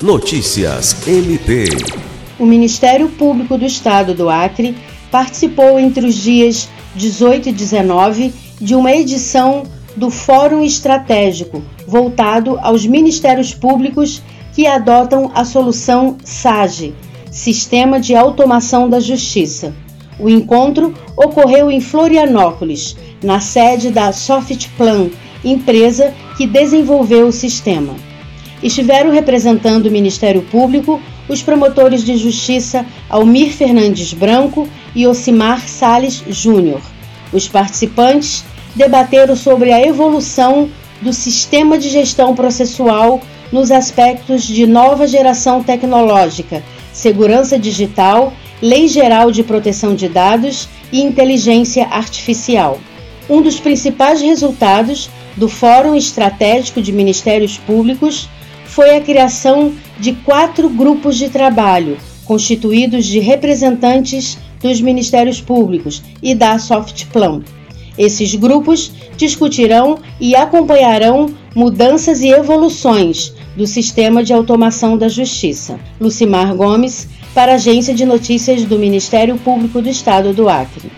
Notícias MP. O Ministério Público do Estado do Acre participou entre os dias 18 e 19 de uma edição do Fórum Estratégico voltado aos ministérios públicos que adotam a solução SAGE, Sistema de Automação da Justiça. O encontro ocorreu em Florianópolis, na sede da Softplan, empresa que desenvolveu o sistema. Estiveram representando o Ministério Público os promotores de justiça Almir Fernandes Branco e Ocimar Sales Júnior. Os participantes debateram sobre a evolução do sistema de gestão processual nos aspectos de nova geração tecnológica, segurança digital, lei geral de proteção de dados e inteligência artificial. Um dos principais resultados do Fórum Estratégico de Ministérios Públicos foi a criação de quatro grupos de trabalho, constituídos de representantes dos Ministérios Públicos e da Softplan. Esses grupos discutirão e acompanharão mudanças e evoluções do sistema de automação da justiça. Lucimar Gomes, para a Agência de Notícias do Ministério Público do Estado do Acre.